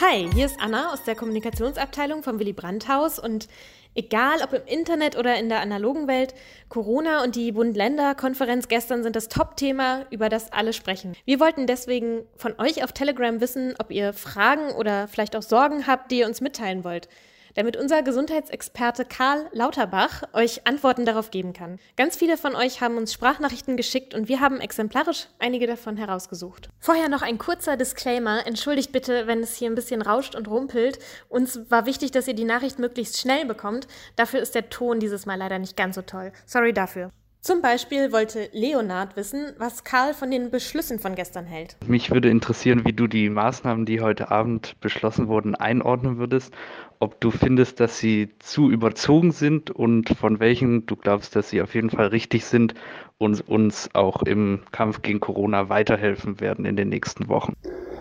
Hi, hier ist Anna aus der Kommunikationsabteilung vom Willy Brandt Haus und egal ob im Internet oder in der analogen Welt, Corona und die Bund-Länder-Konferenz gestern sind das Top-Thema, über das alle sprechen. Wir wollten deswegen von euch auf Telegram wissen, ob ihr Fragen oder vielleicht auch Sorgen habt, die ihr uns mitteilen wollt damit unser Gesundheitsexperte Karl Lauterbach euch Antworten darauf geben kann. Ganz viele von euch haben uns Sprachnachrichten geschickt und wir haben exemplarisch einige davon herausgesucht. Vorher noch ein kurzer Disclaimer. Entschuldigt bitte, wenn es hier ein bisschen rauscht und rumpelt. Uns war wichtig, dass ihr die Nachricht möglichst schnell bekommt. Dafür ist der Ton dieses Mal leider nicht ganz so toll. Sorry dafür. Zum Beispiel wollte Leonard wissen, was Karl von den Beschlüssen von gestern hält. Mich würde interessieren, wie du die Maßnahmen, die heute Abend beschlossen wurden, einordnen würdest. Ob du findest, dass sie zu überzogen sind und von welchen du glaubst, dass sie auf jeden Fall richtig sind und uns auch im Kampf gegen Corona weiterhelfen werden in den nächsten Wochen.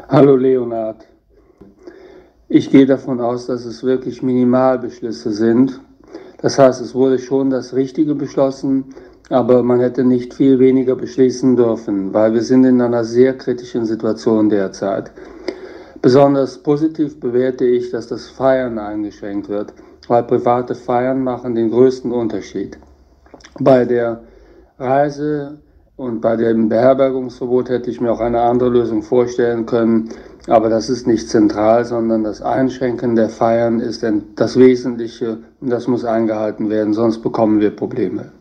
Hallo Leonard. Ich gehe davon aus, dass es wirklich Minimalbeschlüsse sind. Das heißt, es wurde schon das Richtige beschlossen aber man hätte nicht viel weniger beschließen dürfen, weil wir sind in einer sehr kritischen Situation derzeit. Besonders positiv bewerte ich, dass das Feiern eingeschränkt wird, weil private Feiern machen den größten Unterschied. Bei der Reise und bei dem Beherbergungsverbot hätte ich mir auch eine andere Lösung vorstellen können, aber das ist nicht zentral, sondern das Einschränken der Feiern ist das Wesentliche und das muss eingehalten werden, sonst bekommen wir Probleme.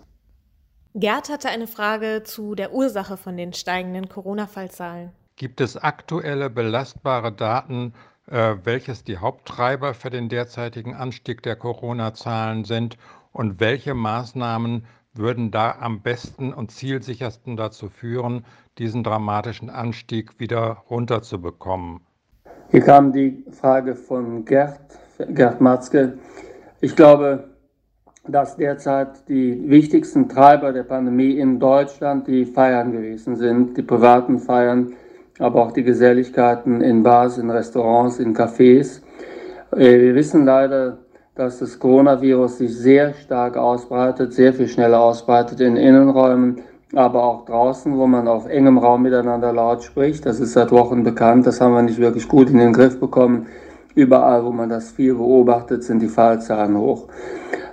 Gerd hatte eine Frage zu der Ursache von den steigenden Corona-Fallzahlen. Gibt es aktuelle belastbare Daten, äh, welches die Haupttreiber für den derzeitigen Anstieg der Corona-Zahlen sind und welche Maßnahmen würden da am besten und zielsichersten dazu führen, diesen dramatischen Anstieg wieder runterzubekommen? Hier kam die Frage von Gerd, Gerd Matzke. Ich glaube, dass derzeit die wichtigsten Treiber der Pandemie in Deutschland die Feiern gewesen sind, die privaten Feiern, aber auch die Geselligkeiten in Bars, in Restaurants, in Cafés. Äh, wir wissen leider, dass das Coronavirus sich sehr stark ausbreitet, sehr viel schneller ausbreitet in Innenräumen, aber auch draußen, wo man auf engem Raum miteinander laut spricht. Das ist seit Wochen bekannt, das haben wir nicht wirklich gut in den Griff bekommen. Überall, wo man das viel beobachtet, sind die Fallzahlen hoch.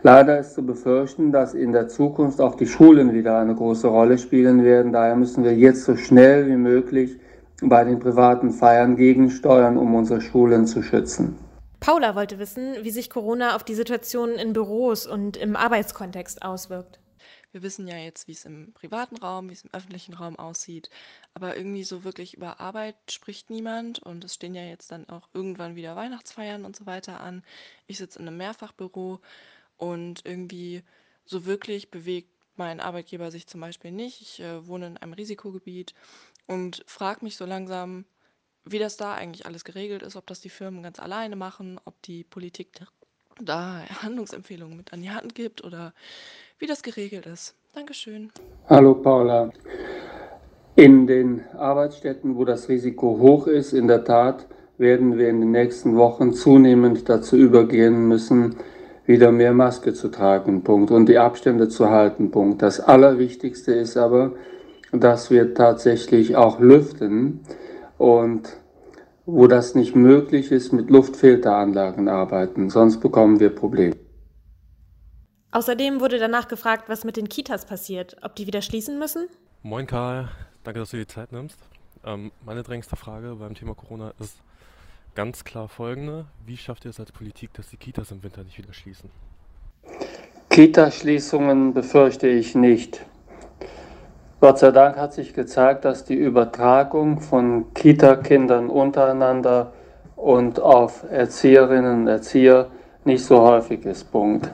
Leider ist zu befürchten, dass in der Zukunft auch die Schulen wieder eine große Rolle spielen werden. Daher müssen wir jetzt so schnell wie möglich bei den privaten Feiern gegensteuern, um unsere Schulen zu schützen. Paula wollte wissen, wie sich Corona auf die Situation in Büros und im Arbeitskontext auswirkt. Wir wissen ja jetzt, wie es im privaten Raum, wie es im öffentlichen Raum aussieht, aber irgendwie so wirklich über Arbeit spricht niemand und es stehen ja jetzt dann auch irgendwann wieder Weihnachtsfeiern und so weiter an. Ich sitze in einem Mehrfachbüro und irgendwie so wirklich bewegt mein Arbeitgeber sich zum Beispiel nicht. Ich äh, wohne in einem Risikogebiet und frage mich so langsam, wie das da eigentlich alles geregelt ist, ob das die Firmen ganz alleine machen, ob die Politik da Handlungsempfehlungen mit an die Hand gibt oder wie das geregelt ist. Dankeschön. Hallo Paula. In den Arbeitsstätten, wo das Risiko hoch ist, in der Tat werden wir in den nächsten Wochen zunehmend dazu übergehen müssen, wieder mehr Maske zu tragen, Punkt, und die Abstände zu halten, Punkt. Das Allerwichtigste ist aber, dass wir tatsächlich auch lüften und wo das nicht möglich ist, mit Luftfilteranlagen arbeiten, sonst bekommen wir Probleme. Außerdem wurde danach gefragt, was mit den Kitas passiert, ob die wieder schließen müssen. Moin Karl, danke, dass du die Zeit nimmst. Ähm, meine dringendste Frage beim Thema Corona ist, ganz klar folgende. Wie schafft ihr es als Politik, dass die Kitas im Winter nicht wieder schließen? Kita-Schließungen befürchte ich nicht. Gott sei Dank hat sich gezeigt, dass die Übertragung von Kita-Kindern untereinander und auf Erzieherinnen und Erzieher nicht so häufig ist. Punkt.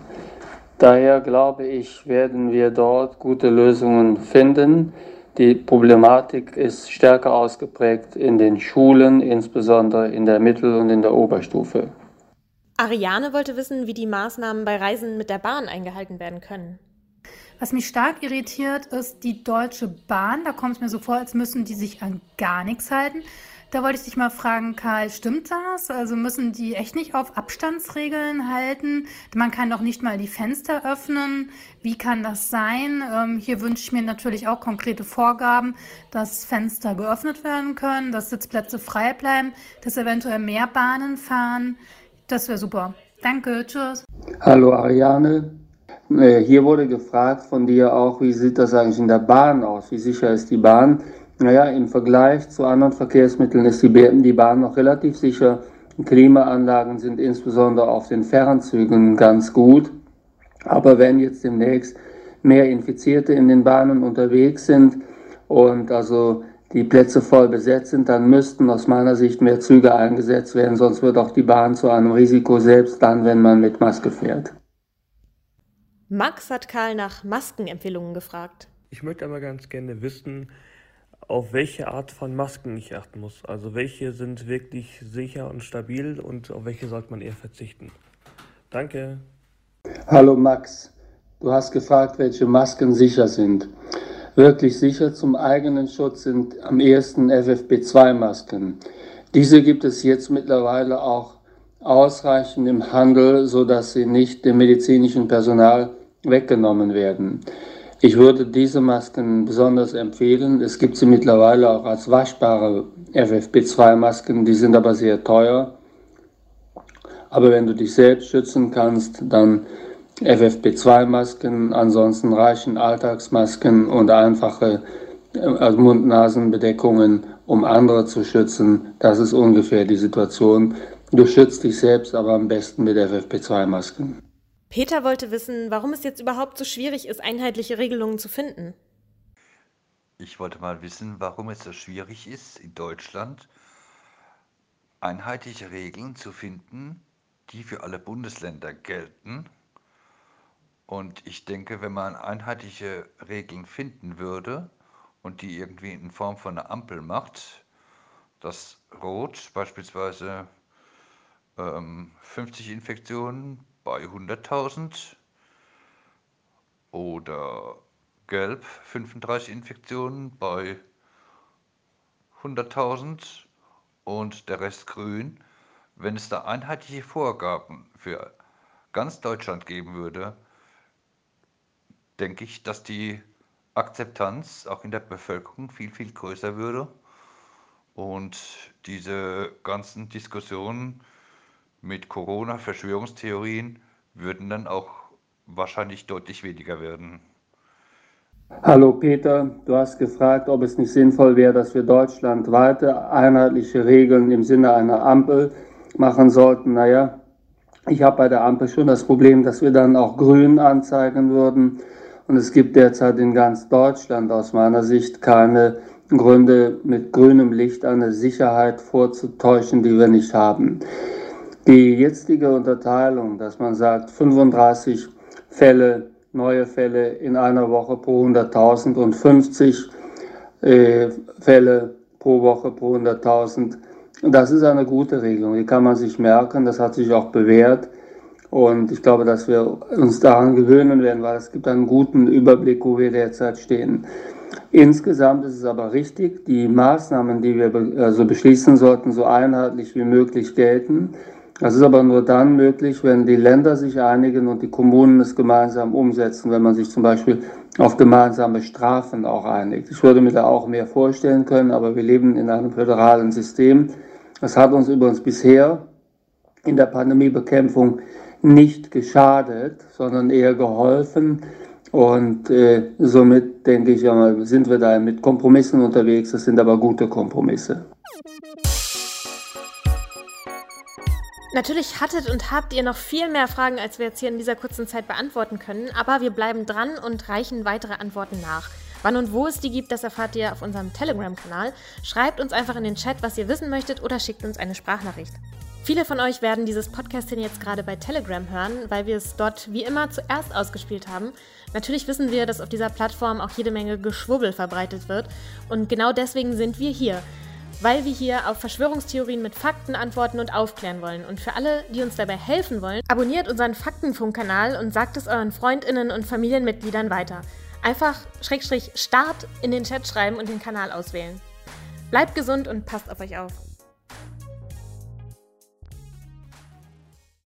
Daher glaube ich, werden wir dort gute Lösungen finden. Die Problematik ist stärker ausgeprägt in den Schulen, insbesondere in der Mittel- und in der Oberstufe. Ariane wollte wissen, wie die Maßnahmen bei Reisen mit der Bahn eingehalten werden können. Was mich stark irritiert, ist die Deutsche Bahn. Da kommt es mir so vor, als müssen die sich an gar nichts halten. Da wollte ich dich mal fragen, Karl, stimmt das? Also müssen die echt nicht auf Abstandsregeln halten? Man kann doch nicht mal die Fenster öffnen. Wie kann das sein? Ähm, hier wünsche ich mir natürlich auch konkrete Vorgaben, dass Fenster geöffnet werden können, dass Sitzplätze frei bleiben, dass eventuell mehr Bahnen fahren. Das wäre super. Danke, tschüss. Hallo Ariane. Äh, hier wurde gefragt von dir auch, wie sieht das eigentlich in der Bahn aus? Wie sicher ist die Bahn? Naja, im Vergleich zu anderen Verkehrsmitteln ist die, die Bahn noch relativ sicher. Klimaanlagen sind insbesondere auf den Fernzügen ganz gut. Aber wenn jetzt demnächst mehr Infizierte in den Bahnen unterwegs sind und also die Plätze voll besetzt sind, dann müssten aus meiner Sicht mehr Züge eingesetzt werden, sonst wird auch die Bahn zu einem Risiko, selbst dann, wenn man mit Maske fährt. Max hat Karl nach Maskenempfehlungen gefragt. Ich möchte aber ganz gerne wissen, auf welche Art von Masken ich achten muss. Also welche sind wirklich sicher und stabil und auf welche sollte man eher verzichten. Danke. Hallo Max, du hast gefragt, welche Masken sicher sind. Wirklich sicher zum eigenen Schutz sind am ehesten FFP2-Masken. Diese gibt es jetzt mittlerweile auch ausreichend im Handel, sodass sie nicht dem medizinischen Personal weggenommen werden. Ich würde diese Masken besonders empfehlen. Es gibt sie mittlerweile auch als waschbare FFP2-Masken, die sind aber sehr teuer. Aber wenn du dich selbst schützen kannst, dann FFP2-Masken, ansonsten reichen Alltagsmasken und einfache äh, Mund-Nasen-Bedeckungen, um andere zu schützen. Das ist ungefähr die Situation. Du schützt dich selbst aber am besten mit FFP2-Masken. Peter wollte wissen, warum es jetzt überhaupt so schwierig ist, einheitliche Regelungen zu finden. Ich wollte mal wissen, warum es so schwierig ist, in Deutschland einheitliche Regeln zu finden, die für alle Bundesländer gelten. Und ich denke, wenn man einheitliche Regeln finden würde und die irgendwie in Form von einer Ampel macht, dass Rot beispielsweise ähm, 50 Infektionen bei 100.000 oder gelb 35 Infektionen bei 100.000 und der Rest grün. Wenn es da einheitliche Vorgaben für ganz Deutschland geben würde, denke ich, dass die Akzeptanz auch in der Bevölkerung viel, viel größer würde und diese ganzen Diskussionen mit Corona-Verschwörungstheorien würden dann auch wahrscheinlich deutlich weniger werden. Hallo Peter, du hast gefragt, ob es nicht sinnvoll wäre, dass wir deutschlandweite einheitliche Regeln im Sinne einer Ampel machen sollten. Naja, ich habe bei der Ampel schon das Problem, dass wir dann auch grün anzeigen würden. Und es gibt derzeit in ganz Deutschland aus meiner Sicht keine Gründe, mit grünem Licht eine Sicherheit vorzutäuschen, die wir nicht haben. Die jetzige Unterteilung, dass man sagt 35 Fälle, neue Fälle in einer Woche pro 100.000 und 50 äh, Fälle pro Woche pro 100.000, das ist eine gute Regelung. Die kann man sich merken, das hat sich auch bewährt. Und ich glaube, dass wir uns daran gewöhnen werden, weil es gibt einen guten Überblick, wo wir derzeit stehen. Insgesamt ist es aber richtig, die Maßnahmen, die wir also beschließen sollten, so einheitlich wie möglich gelten. Das ist aber nur dann möglich, wenn die Länder sich einigen und die Kommunen es gemeinsam umsetzen, wenn man sich zum Beispiel auf gemeinsame Strafen auch einigt. Ich würde mir da auch mehr vorstellen können, aber wir leben in einem föderalen System. Das hat uns übrigens bisher in der Pandemiebekämpfung nicht geschadet, sondern eher geholfen. Und äh, somit denke ich, sind wir da mit Kompromissen unterwegs. Das sind aber gute Kompromisse. Natürlich hattet und habt ihr noch viel mehr Fragen, als wir jetzt hier in dieser kurzen Zeit beantworten können, aber wir bleiben dran und reichen weitere Antworten nach. Wann und wo es die gibt, das erfahrt ihr auf unserem Telegram-Kanal. Schreibt uns einfach in den Chat, was ihr wissen möchtet oder schickt uns eine Sprachnachricht. Viele von euch werden dieses Podcasting jetzt gerade bei Telegram hören, weil wir es dort wie immer zuerst ausgespielt haben. Natürlich wissen wir, dass auf dieser Plattform auch jede Menge Geschwubbel verbreitet wird und genau deswegen sind wir hier. Weil wir hier auf Verschwörungstheorien mit Fakten antworten und aufklären wollen. Und für alle, die uns dabei helfen wollen, abonniert unseren Faktenfunk-Kanal und sagt es euren Freundinnen und Familienmitgliedern weiter. Einfach Schrägstrich Start in den Chat schreiben und den Kanal auswählen. Bleibt gesund und passt auf euch auf.